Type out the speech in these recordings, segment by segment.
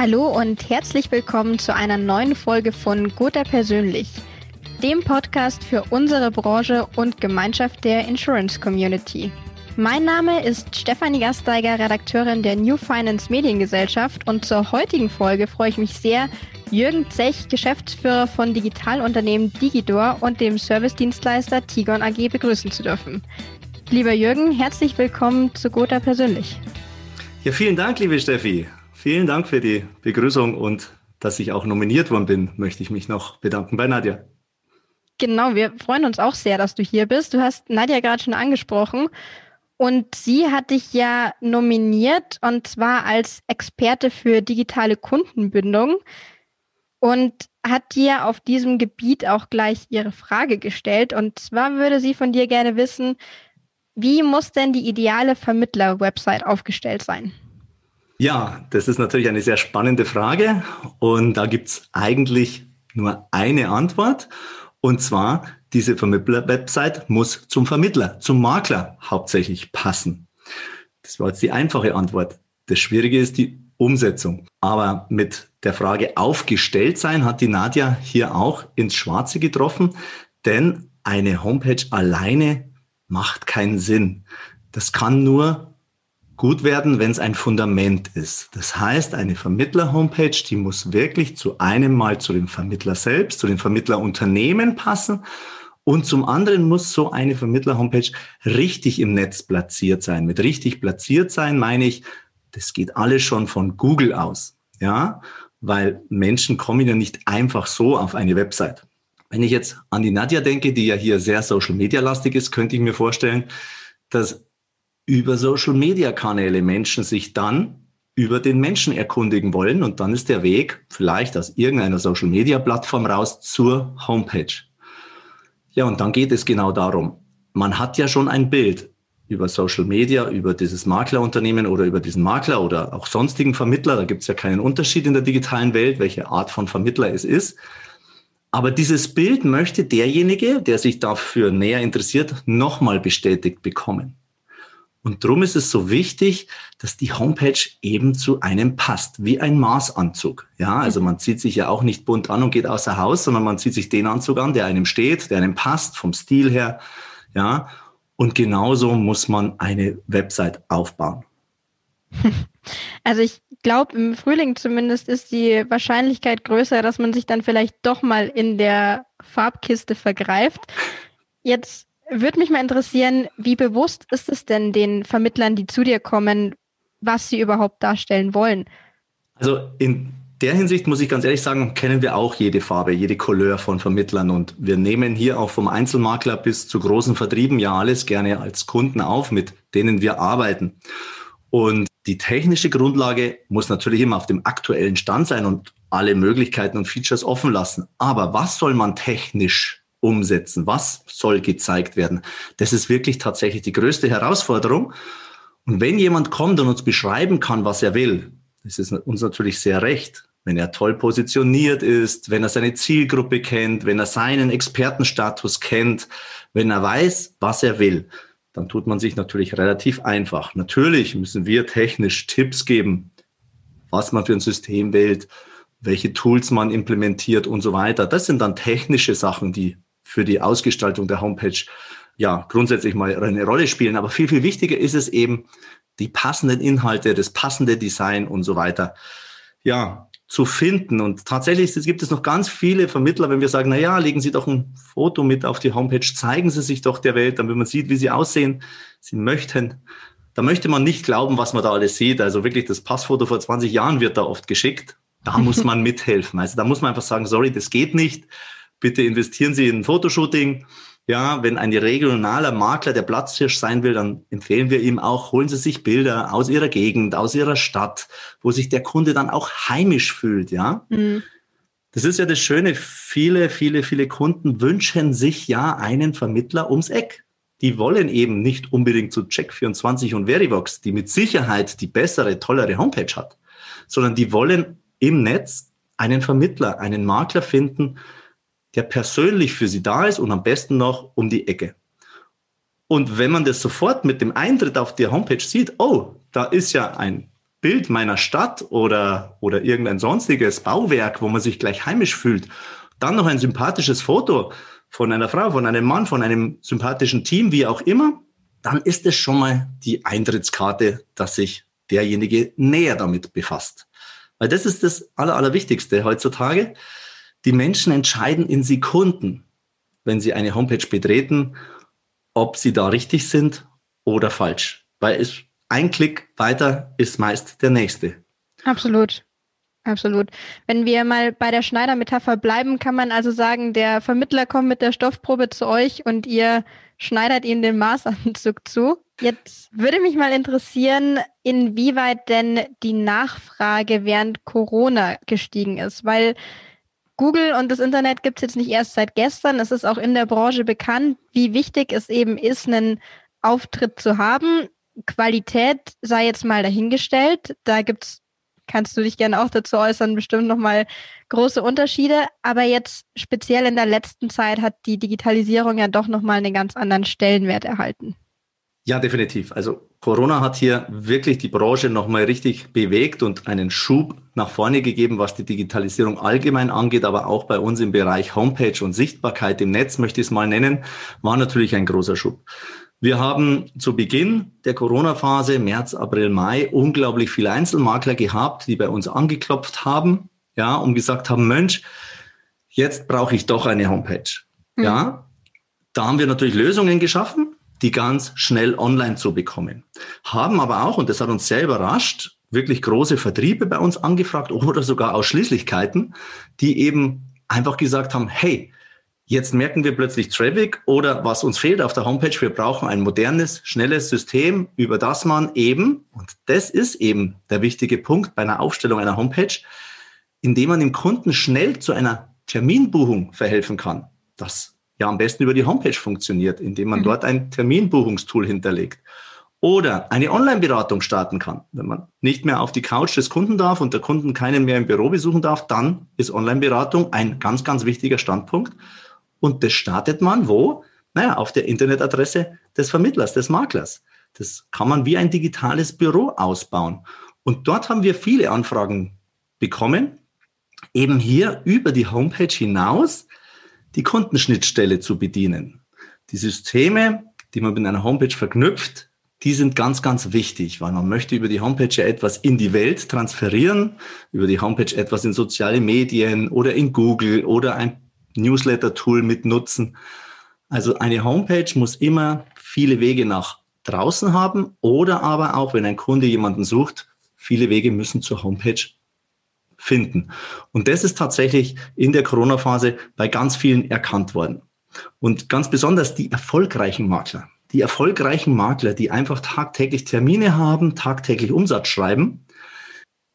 Hallo und herzlich willkommen zu einer neuen Folge von Gotha Persönlich, dem Podcast für unsere Branche und Gemeinschaft der Insurance Community. Mein Name ist Stefanie Gasteiger, Redakteurin der New Finance Mediengesellschaft und zur heutigen Folge freue ich mich sehr, Jürgen Zech, Geschäftsführer von Digitalunternehmen Digidor und dem Servicedienstleister Tigon AG begrüßen zu dürfen. Lieber Jürgen, herzlich willkommen zu Gotha Persönlich. Ja, vielen Dank, liebe Steffi. Vielen Dank für die Begrüßung und dass ich auch nominiert worden bin, möchte ich mich noch bedanken bei Nadja. Genau, wir freuen uns auch sehr, dass du hier bist. Du hast Nadja gerade schon angesprochen und sie hat dich ja nominiert und zwar als Experte für digitale Kundenbindung und hat dir auf diesem Gebiet auch gleich ihre Frage gestellt. Und zwar würde sie von dir gerne wissen, wie muss denn die ideale Vermittler-Website aufgestellt sein? Ja, das ist natürlich eine sehr spannende Frage und da gibt's eigentlich nur eine Antwort und zwar, diese Vermittler-Website muss zum Vermittler, zum Makler hauptsächlich passen. Das war jetzt die einfache Antwort. Das Schwierige ist die Umsetzung. Aber mit der Frage aufgestellt sein hat die Nadja hier auch ins Schwarze getroffen, denn eine Homepage alleine macht keinen Sinn. Das kann nur gut werden, wenn es ein Fundament ist. Das heißt, eine Vermittler-Homepage, die muss wirklich zu einem Mal zu dem Vermittler selbst, zu den Vermittlerunternehmen passen und zum anderen muss so eine Vermittler-Homepage richtig im Netz platziert sein. Mit richtig platziert sein meine ich, das geht alles schon von Google aus. Ja, weil Menschen kommen ja nicht einfach so auf eine Website. Wenn ich jetzt an die Nadja denke, die ja hier sehr Social Media lastig ist, könnte ich mir vorstellen, dass über Social-Media-Kanäle Menschen sich dann über den Menschen erkundigen wollen. Und dann ist der Weg vielleicht aus irgendeiner Social-Media-Plattform raus zur Homepage. Ja, und dann geht es genau darum. Man hat ja schon ein Bild über Social Media, über dieses Maklerunternehmen oder über diesen Makler oder auch sonstigen Vermittler. Da gibt es ja keinen Unterschied in der digitalen Welt, welche Art von Vermittler es ist. Aber dieses Bild möchte derjenige, der sich dafür näher interessiert, nochmal bestätigt bekommen. Und darum ist es so wichtig, dass die Homepage eben zu einem passt, wie ein Maßanzug. Ja, also man zieht sich ja auch nicht bunt an und geht außer Haus, sondern man zieht sich den Anzug an, der einem steht, der einem passt, vom Stil her. Ja, und genauso muss man eine Website aufbauen. Also ich glaube, im Frühling zumindest ist die Wahrscheinlichkeit größer, dass man sich dann vielleicht doch mal in der Farbkiste vergreift. Jetzt würde mich mal interessieren, wie bewusst ist es denn den Vermittlern, die zu dir kommen, was sie überhaupt darstellen wollen? Also in der Hinsicht muss ich ganz ehrlich sagen, kennen wir auch jede Farbe, jede Couleur von Vermittlern und wir nehmen hier auch vom Einzelmakler bis zu großen Vertrieben ja alles gerne als Kunden auf, mit denen wir arbeiten. Und die technische Grundlage muss natürlich immer auf dem aktuellen Stand sein und alle Möglichkeiten und Features offen lassen. Aber was soll man technisch umsetzen? Was soll gezeigt werden? Das ist wirklich tatsächlich die größte Herausforderung. Und wenn jemand kommt und uns beschreiben kann, was er will, das ist uns natürlich sehr recht. Wenn er toll positioniert ist, wenn er seine Zielgruppe kennt, wenn er seinen Expertenstatus kennt, wenn er weiß, was er will, dann tut man sich natürlich relativ einfach. Natürlich müssen wir technisch Tipps geben, was man für ein System wählt, welche Tools man implementiert und so weiter. Das sind dann technische Sachen, die für die Ausgestaltung der Homepage ja grundsätzlich mal eine Rolle spielen. Aber viel, viel wichtiger ist es eben, die passenden Inhalte, das passende Design und so weiter, ja, zu finden. Und tatsächlich gibt es noch ganz viele Vermittler, wenn wir sagen, na ja, legen Sie doch ein Foto mit auf die Homepage, zeigen Sie sich doch der Welt, damit man sieht, wie Sie aussehen. Sie möchten, da möchte man nicht glauben, was man da alles sieht. Also wirklich, das Passfoto vor 20 Jahren wird da oft geschickt. Da muss man mithelfen. Also da muss man einfach sagen, sorry, das geht nicht bitte investieren Sie in ein Fotoshooting. Ja, wenn ein regionaler Makler der Platzhirsch sein will, dann empfehlen wir ihm auch, holen Sie sich Bilder aus Ihrer Gegend, aus Ihrer Stadt, wo sich der Kunde dann auch heimisch fühlt, ja. Mhm. Das ist ja das Schöne. Viele, viele, viele Kunden wünschen sich ja einen Vermittler ums Eck. Die wollen eben nicht unbedingt zu Check24 und Verivox, die mit Sicherheit die bessere, tollere Homepage hat, sondern die wollen im Netz einen Vermittler, einen Makler finden, der persönlich für sie da ist und am besten noch um die Ecke. Und wenn man das sofort mit dem Eintritt auf die Homepage sieht, oh, da ist ja ein Bild meiner Stadt oder, oder irgendein sonstiges Bauwerk, wo man sich gleich heimisch fühlt, dann noch ein sympathisches Foto von einer Frau, von einem Mann, von einem sympathischen Team, wie auch immer, dann ist es schon mal die Eintrittskarte, dass sich derjenige näher damit befasst. Weil das ist das Aller, Allerwichtigste heutzutage. Die Menschen entscheiden in Sekunden, wenn sie eine Homepage betreten, ob sie da richtig sind oder falsch. Weil es ein Klick weiter ist meist der nächste. Absolut. Absolut. Wenn wir mal bei der Schneidermetapher bleiben, kann man also sagen, der Vermittler kommt mit der Stoffprobe zu euch und ihr schneidert ihm den Maßanzug zu. Jetzt würde mich mal interessieren, inwieweit denn die Nachfrage während Corona gestiegen ist, weil Google und das Internet gibt es jetzt nicht erst seit gestern. Es ist auch in der Branche bekannt, wie wichtig es eben ist, einen Auftritt zu haben. Qualität sei jetzt mal dahingestellt. Da gibt's kannst du dich gerne auch dazu äußern, bestimmt nochmal große Unterschiede. Aber jetzt speziell in der letzten Zeit hat die Digitalisierung ja doch nochmal einen ganz anderen Stellenwert erhalten. Ja, definitiv. Also Corona hat hier wirklich die Branche nochmal richtig bewegt und einen Schub nach vorne gegeben, was die Digitalisierung allgemein angeht, aber auch bei uns im Bereich Homepage und Sichtbarkeit im Netz, möchte ich es mal nennen, war natürlich ein großer Schub. Wir haben zu Beginn der Corona-Phase, März, April, Mai, unglaublich viele Einzelmakler gehabt, die bei uns angeklopft haben, ja, und gesagt haben, Mensch, jetzt brauche ich doch eine Homepage. Mhm. Ja, da haben wir natürlich Lösungen geschaffen, die ganz schnell online zu bekommen. Haben aber auch, und das hat uns sehr überrascht, wirklich große Vertriebe bei uns angefragt oder sogar Ausschließlichkeiten, die eben einfach gesagt haben, hey, Jetzt merken wir plötzlich Traffic oder was uns fehlt auf der Homepage, wir brauchen ein modernes, schnelles System, über das man eben, und das ist eben der wichtige Punkt bei einer Aufstellung einer Homepage, indem man dem Kunden schnell zu einer Terminbuchung verhelfen kann. Das ja am besten über die Homepage funktioniert, indem man mhm. dort ein Terminbuchungstool hinterlegt. Oder eine Online-Beratung starten kann. Wenn man nicht mehr auf die Couch des Kunden darf und der Kunden keinen mehr im Büro besuchen darf, dann ist Online-Beratung ein ganz, ganz wichtiger Standpunkt. Und das startet man wo? Naja, auf der Internetadresse des Vermittlers, des Maklers. Das kann man wie ein digitales Büro ausbauen. Und dort haben wir viele Anfragen bekommen, eben hier über die Homepage hinaus die Kundenschnittstelle zu bedienen. Die Systeme, die man mit einer Homepage verknüpft, die sind ganz, ganz wichtig, weil man möchte über die Homepage ja etwas in die Welt transferieren, über die Homepage etwas in soziale Medien oder in Google oder ein Newsletter-Tool mit nutzen. Also eine Homepage muss immer viele Wege nach draußen haben oder aber auch, wenn ein Kunde jemanden sucht, viele Wege müssen zur Homepage finden. Und das ist tatsächlich in der Corona-Phase bei ganz vielen erkannt worden. Und ganz besonders die erfolgreichen Makler. Die erfolgreichen Makler, die einfach tagtäglich Termine haben, tagtäglich Umsatz schreiben,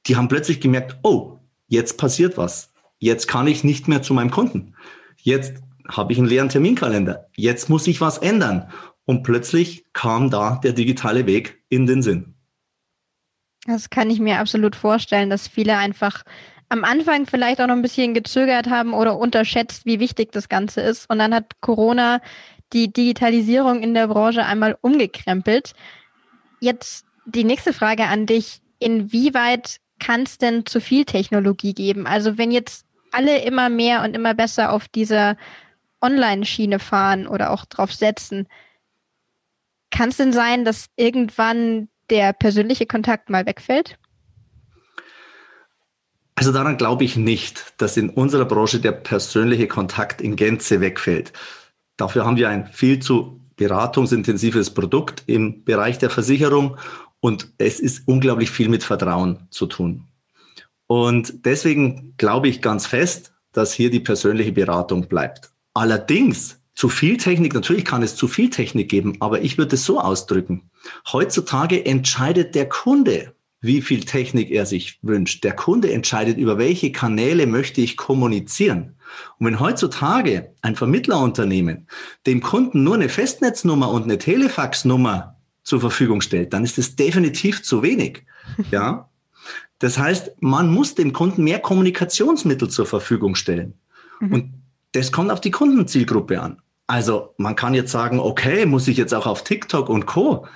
die haben plötzlich gemerkt, oh, jetzt passiert was jetzt kann ich nicht mehr zu meinem Kunden. Jetzt habe ich einen leeren Terminkalender. Jetzt muss ich was ändern. Und plötzlich kam da der digitale Weg in den Sinn. Das kann ich mir absolut vorstellen, dass viele einfach am Anfang vielleicht auch noch ein bisschen gezögert haben oder unterschätzt, wie wichtig das Ganze ist. Und dann hat Corona die Digitalisierung in der Branche einmal umgekrempelt. Jetzt die nächste Frage an dich. Inwieweit kann es denn zu viel Technologie geben? Also wenn jetzt alle immer mehr und immer besser auf dieser Online-Schiene fahren oder auch drauf setzen, kann es denn sein, dass irgendwann der persönliche Kontakt mal wegfällt? Also daran glaube ich nicht, dass in unserer Branche der persönliche Kontakt in Gänze wegfällt. Dafür haben wir ein viel zu beratungsintensives Produkt im Bereich der Versicherung und es ist unglaublich viel mit Vertrauen zu tun. Und deswegen glaube ich ganz fest, dass hier die persönliche Beratung bleibt. Allerdings zu viel Technik, natürlich kann es zu viel Technik geben, aber ich würde es so ausdrücken. Heutzutage entscheidet der Kunde, wie viel Technik er sich wünscht. Der Kunde entscheidet, über welche Kanäle möchte ich kommunizieren. Und wenn heutzutage ein Vermittlerunternehmen dem Kunden nur eine Festnetznummer und eine Telefaxnummer zur Verfügung stellt, dann ist es definitiv zu wenig. Ja, das heißt, man muss dem Kunden mehr Kommunikationsmittel zur Verfügung stellen. Mhm. Und das kommt auf die Kundenzielgruppe an. Also man kann jetzt sagen, okay, muss ich jetzt auch auf TikTok und Co.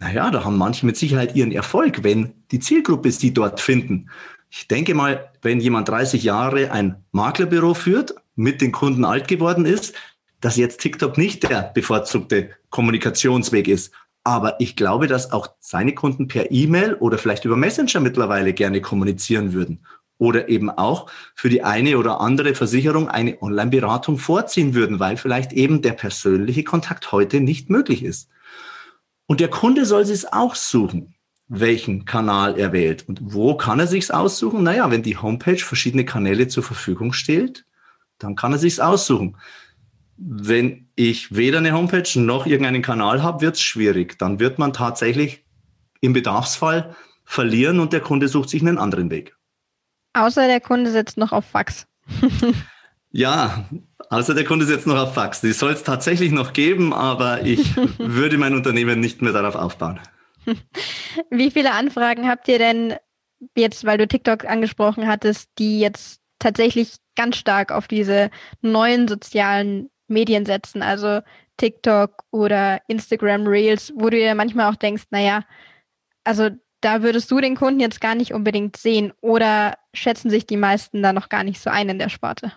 Naja, da haben manche mit Sicherheit ihren Erfolg, wenn die Zielgruppe sie dort finden. Ich denke mal, wenn jemand 30 Jahre ein Maklerbüro führt, mit den Kunden alt geworden ist, dass jetzt TikTok nicht der bevorzugte Kommunikationsweg ist. Aber ich glaube, dass auch seine Kunden per E-Mail oder vielleicht über Messenger mittlerweile gerne kommunizieren würden. Oder eben auch für die eine oder andere Versicherung eine Online-Beratung vorziehen würden, weil vielleicht eben der persönliche Kontakt heute nicht möglich ist. Und der Kunde soll es auch suchen welchen Kanal er wählt. Und wo kann er sich's aussuchen? Naja, wenn die Homepage verschiedene Kanäle zur Verfügung stellt, dann kann er sich's aussuchen. Wenn ich weder eine Homepage noch irgendeinen Kanal habe, wird's schwierig. Dann wird man tatsächlich im Bedarfsfall verlieren und der Kunde sucht sich einen anderen Weg. Außer der Kunde setzt noch auf Fax. ja, außer der Kunde setzt noch auf Fax. Die soll es tatsächlich noch geben, aber ich würde mein Unternehmen nicht mehr darauf aufbauen. Wie viele Anfragen habt ihr denn jetzt, weil du TikTok angesprochen hattest, die jetzt tatsächlich ganz stark auf diese neuen sozialen Medien setzen, also TikTok oder Instagram Reels, wo du dir manchmal auch denkst, naja, also da würdest du den Kunden jetzt gar nicht unbedingt sehen oder schätzen sich die meisten da noch gar nicht so ein in der Sparte?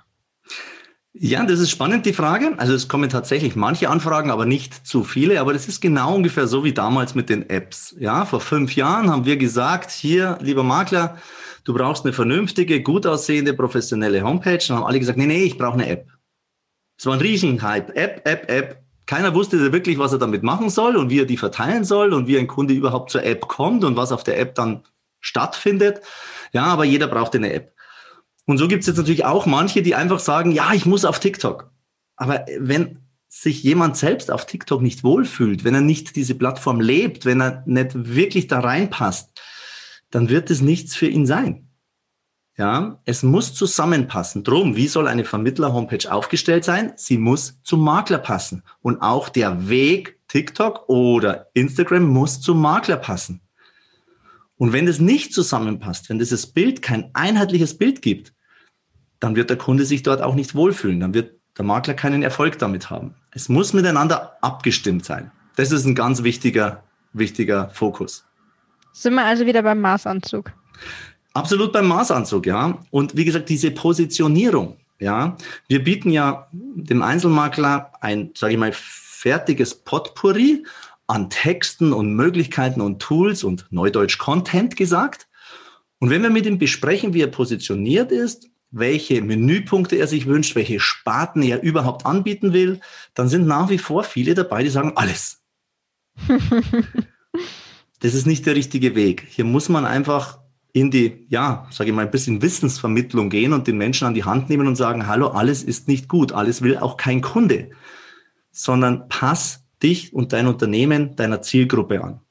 Ja, das ist spannend, die Frage. Also es kommen tatsächlich manche Anfragen, aber nicht zu viele. Aber das ist genau ungefähr so wie damals mit den Apps. Ja, vor fünf Jahren haben wir gesagt, hier, lieber Makler, du brauchst eine vernünftige, gut aussehende, professionelle Homepage. Dann haben alle gesagt, nee, nee, ich brauche eine App. Es war ein Riesenhype. App, App, App. Keiner wusste wirklich, was er damit machen soll und wie er die verteilen soll und wie ein Kunde überhaupt zur App kommt und was auf der App dann stattfindet. Ja, aber jeder brauchte eine App. Und so gibt es jetzt natürlich auch manche, die einfach sagen, ja, ich muss auf TikTok. Aber wenn sich jemand selbst auf TikTok nicht wohlfühlt, wenn er nicht diese Plattform lebt, wenn er nicht wirklich da reinpasst, dann wird es nichts für ihn sein. Ja, es muss zusammenpassen. Drum, wie soll eine Vermittler-Homepage aufgestellt sein? Sie muss zum Makler passen. Und auch der Weg TikTok oder Instagram muss zum Makler passen. Und wenn das nicht zusammenpasst, wenn dieses Bild kein einheitliches Bild gibt, dann wird der Kunde sich dort auch nicht wohlfühlen. Dann wird der Makler keinen Erfolg damit haben. Es muss miteinander abgestimmt sein. Das ist ein ganz wichtiger, wichtiger Fokus. Sind wir also wieder beim Maßanzug? Absolut beim Maßanzug, ja. Und wie gesagt, diese Positionierung, ja. Wir bieten ja dem Einzelmakler ein, sage ich mal, fertiges Potpourri an Texten und Möglichkeiten und Tools und Neudeutsch Content gesagt. Und wenn wir mit ihm besprechen, wie er positioniert ist, welche Menüpunkte er sich wünscht, welche Sparten er überhaupt anbieten will, dann sind nach wie vor viele dabei, die sagen alles. das ist nicht der richtige Weg. Hier muss man einfach in die, ja, sage ich mal, ein bisschen Wissensvermittlung gehen und den Menschen an die Hand nehmen und sagen, hallo, alles ist nicht gut, alles will auch kein Kunde, sondern pass dich und dein Unternehmen deiner Zielgruppe an.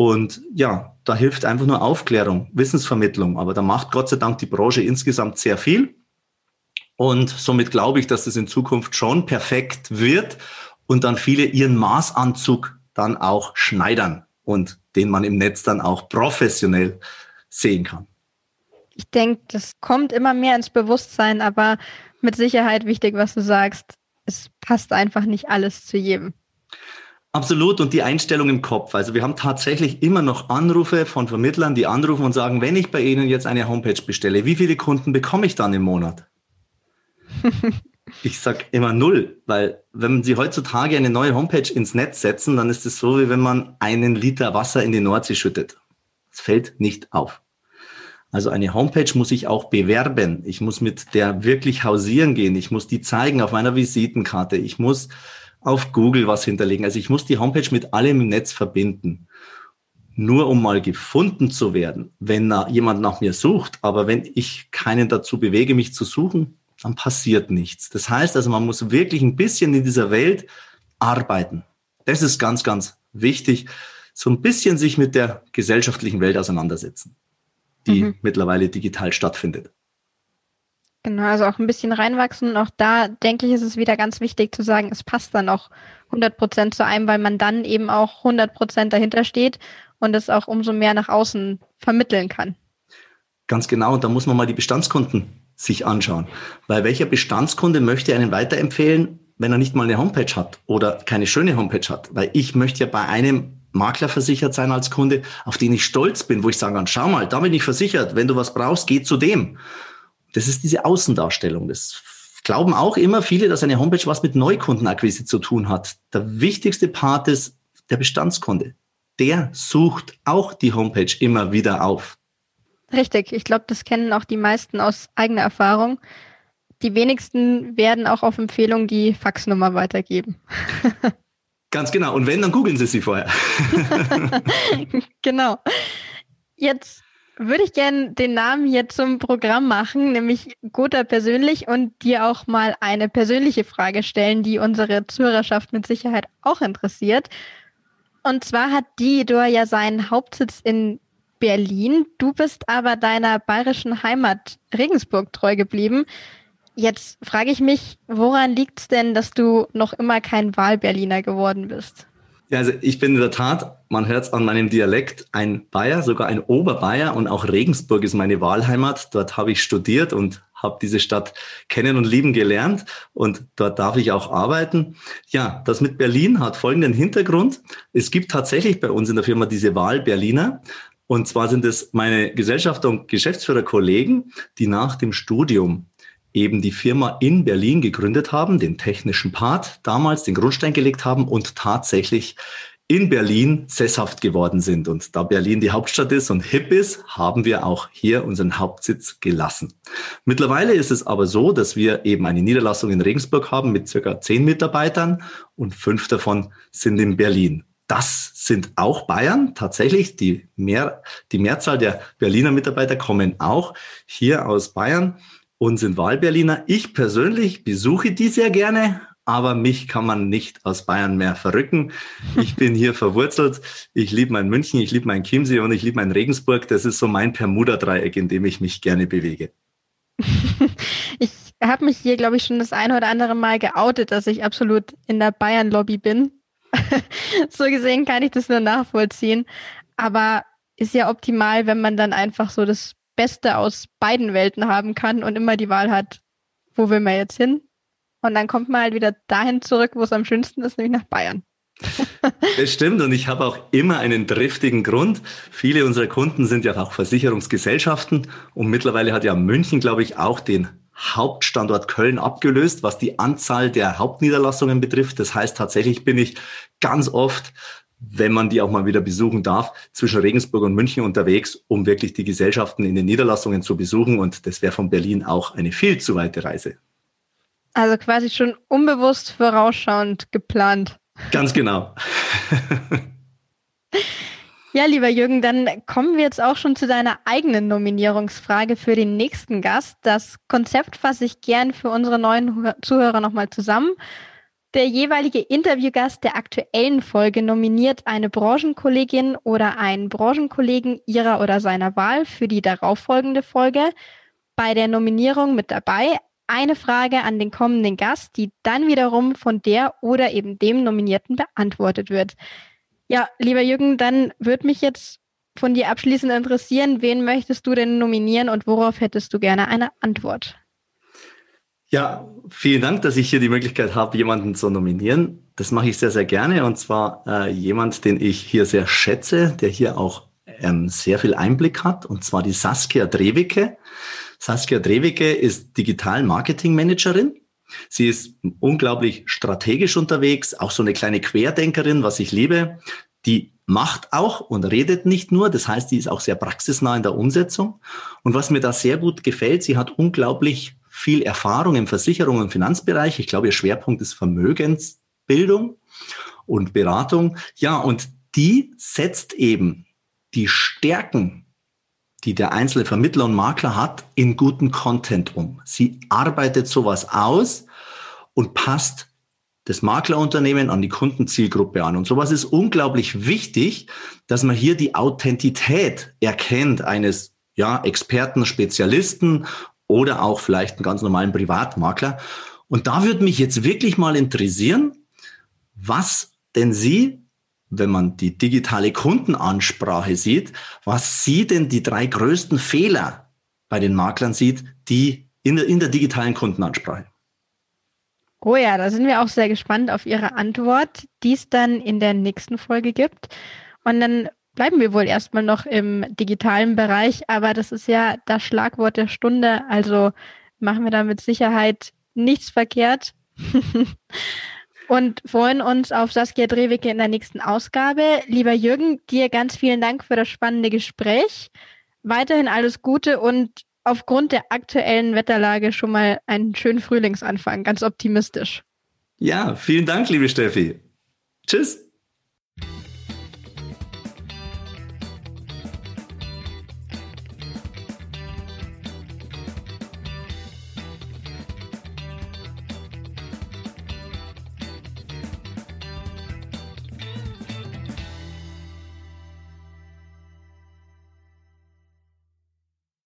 Und ja, da hilft einfach nur Aufklärung, Wissensvermittlung. Aber da macht Gott sei Dank die Branche insgesamt sehr viel. Und somit glaube ich, dass das in Zukunft schon perfekt wird und dann viele ihren Maßanzug dann auch schneidern und den man im Netz dann auch professionell sehen kann. Ich denke, das kommt immer mehr ins Bewusstsein, aber mit Sicherheit wichtig, was du sagst. Es passt einfach nicht alles zu jedem. Absolut und die Einstellung im Kopf. Also wir haben tatsächlich immer noch Anrufe von Vermittlern, die anrufen und sagen, wenn ich bei Ihnen jetzt eine Homepage bestelle, wie viele Kunden bekomme ich dann im Monat? ich sage immer null, weil wenn Sie heutzutage eine neue Homepage ins Netz setzen, dann ist es so, wie wenn man einen Liter Wasser in die Nordsee schüttet. Es fällt nicht auf. Also eine Homepage muss ich auch bewerben. Ich muss mit der wirklich hausieren gehen. Ich muss die zeigen auf meiner Visitenkarte. Ich muss auf Google was hinterlegen. Also ich muss die Homepage mit allem im Netz verbinden. Nur um mal gefunden zu werden, wenn jemand nach mir sucht. Aber wenn ich keinen dazu bewege, mich zu suchen, dann passiert nichts. Das heißt also, man muss wirklich ein bisschen in dieser Welt arbeiten. Das ist ganz, ganz wichtig. So ein bisschen sich mit der gesellschaftlichen Welt auseinandersetzen, die mhm. mittlerweile digital stattfindet. Genau, also auch ein bisschen reinwachsen. Und auch da denke ich, ist es wieder ganz wichtig zu sagen, es passt dann auch 100 Prozent zu einem, weil man dann eben auch 100 Prozent dahinter steht und es auch umso mehr nach außen vermitteln kann. Ganz genau. Und da muss man mal die Bestandskunden sich anschauen. Weil welcher Bestandskunde möchte einen weiterempfehlen, wenn er nicht mal eine Homepage hat oder keine schöne Homepage hat? Weil ich möchte ja bei einem Makler versichert sein als Kunde, auf den ich stolz bin, wo ich sagen kann, schau mal, da bin ich versichert, wenn du was brauchst, geh zu dem. Das ist diese Außendarstellung. Das glauben auch immer viele, dass eine Homepage was mit Neukundenakquise zu tun hat. Der wichtigste Part ist der Bestandskunde. Der sucht auch die Homepage immer wieder auf. Richtig, ich glaube, das kennen auch die meisten aus eigener Erfahrung. Die wenigsten werden auch auf Empfehlung die Faxnummer weitergeben. Ganz genau. Und wenn, dann googeln Sie sie vorher. genau. Jetzt würde ich gerne den Namen hier zum Programm machen, nämlich Gotha persönlich und dir auch mal eine persönliche Frage stellen, die unsere Zuhörerschaft mit Sicherheit auch interessiert. Und zwar hat Diodor ja seinen Hauptsitz in Berlin. Du bist aber deiner bayerischen Heimat Regensburg treu geblieben. Jetzt frage ich mich, woran liegt es denn, dass du noch immer kein Wahlberliner geworden bist? Ja, also ich bin in der Tat, man hört es an meinem Dialekt, ein Bayer, sogar ein Oberbayer und auch Regensburg ist meine Wahlheimat. Dort habe ich studiert und habe diese Stadt kennen und lieben gelernt und dort darf ich auch arbeiten. Ja, das mit Berlin hat folgenden Hintergrund. Es gibt tatsächlich bei uns in der Firma diese Wahlberliner. Und zwar sind es meine Gesellschafter und Geschäftsführerkollegen, die nach dem Studium eben die Firma in Berlin gegründet haben, den technischen Part damals, den Grundstein gelegt haben und tatsächlich in Berlin sesshaft geworden sind. Und da Berlin die Hauptstadt ist und hip ist, haben wir auch hier unseren Hauptsitz gelassen. Mittlerweile ist es aber so, dass wir eben eine Niederlassung in Regensburg haben mit circa zehn Mitarbeitern und fünf davon sind in Berlin. Das sind auch Bayern. Tatsächlich, die, mehr, die Mehrzahl der Berliner Mitarbeiter kommen auch hier aus Bayern und sind Wahlberliner. Ich persönlich besuche die sehr gerne, aber mich kann man nicht aus Bayern mehr verrücken. Ich bin hier verwurzelt. Ich liebe mein München, ich liebe mein Chiemsee und ich liebe mein Regensburg. Das ist so mein Permuda-Dreieck, in dem ich mich gerne bewege. ich habe mich hier, glaube ich, schon das eine oder andere Mal geoutet, dass ich absolut in der Bayern-Lobby bin. so gesehen kann ich das nur nachvollziehen. Aber ist ja optimal, wenn man dann einfach so das Beste aus beiden Welten haben kann und immer die Wahl hat, wo will man jetzt hin? Und dann kommt man halt wieder dahin zurück, wo es am schönsten ist, nämlich nach Bayern. Das stimmt und ich habe auch immer einen driftigen Grund. Viele unserer Kunden sind ja auch Versicherungsgesellschaften und mittlerweile hat ja München, glaube ich, auch den Hauptstandort Köln abgelöst, was die Anzahl der Hauptniederlassungen betrifft. Das heißt, tatsächlich bin ich ganz oft wenn man die auch mal wieder besuchen darf, zwischen Regensburg und München unterwegs, um wirklich die Gesellschaften in den Niederlassungen zu besuchen. Und das wäre von Berlin auch eine viel zu weite Reise. Also quasi schon unbewusst vorausschauend geplant. Ganz genau. ja, lieber Jürgen, dann kommen wir jetzt auch schon zu deiner eigenen Nominierungsfrage für den nächsten Gast. Das Konzept fasse ich gern für unsere neuen Zuhörer nochmal zusammen. Der jeweilige Interviewgast der aktuellen Folge nominiert eine Branchenkollegin oder einen Branchenkollegen ihrer oder seiner Wahl für die darauffolgende Folge. Bei der Nominierung mit dabei eine Frage an den kommenden Gast, die dann wiederum von der oder eben dem Nominierten beantwortet wird. Ja, lieber Jürgen, dann würde mich jetzt von dir abschließend interessieren, wen möchtest du denn nominieren und worauf hättest du gerne eine Antwort? Ja, vielen Dank, dass ich hier die Möglichkeit habe, jemanden zu nominieren. Das mache ich sehr, sehr gerne. Und zwar äh, jemand, den ich hier sehr schätze, der hier auch ähm, sehr viel Einblick hat. Und zwar die Saskia Drewicke. Saskia Drewicke ist Digital Marketing Managerin. Sie ist unglaublich strategisch unterwegs, auch so eine kleine Querdenkerin, was ich liebe. Die macht auch und redet nicht nur. Das heißt, die ist auch sehr praxisnah in der Umsetzung. Und was mir da sehr gut gefällt, sie hat unglaublich viel Erfahrung im Versicherung- und Finanzbereich. Ich glaube, ihr Schwerpunkt ist Vermögensbildung und Beratung. Ja, und die setzt eben die Stärken, die der einzelne Vermittler und Makler hat, in guten Content um. Sie arbeitet sowas aus und passt das Maklerunternehmen an die Kundenzielgruppe an. Und sowas ist unglaublich wichtig, dass man hier die Authentität erkennt eines ja, Experten, Spezialisten oder auch vielleicht einen ganz normalen Privatmakler. Und da würde mich jetzt wirklich mal interessieren, was denn Sie, wenn man die digitale Kundenansprache sieht, was Sie denn die drei größten Fehler bei den Maklern sieht, die in der, in der digitalen Kundenansprache? Oh ja, da sind wir auch sehr gespannt auf Ihre Antwort, die es dann in der nächsten Folge gibt. Und dann bleiben wir wohl erstmal noch im digitalen Bereich, aber das ist ja das Schlagwort der Stunde, also machen wir da mit Sicherheit nichts verkehrt. und freuen uns auf Saskia Drewicke in der nächsten Ausgabe. Lieber Jürgen, dir ganz vielen Dank für das spannende Gespräch. Weiterhin alles Gute und aufgrund der aktuellen Wetterlage schon mal einen schönen Frühlingsanfang, ganz optimistisch. Ja, vielen Dank, liebe Steffi. Tschüss.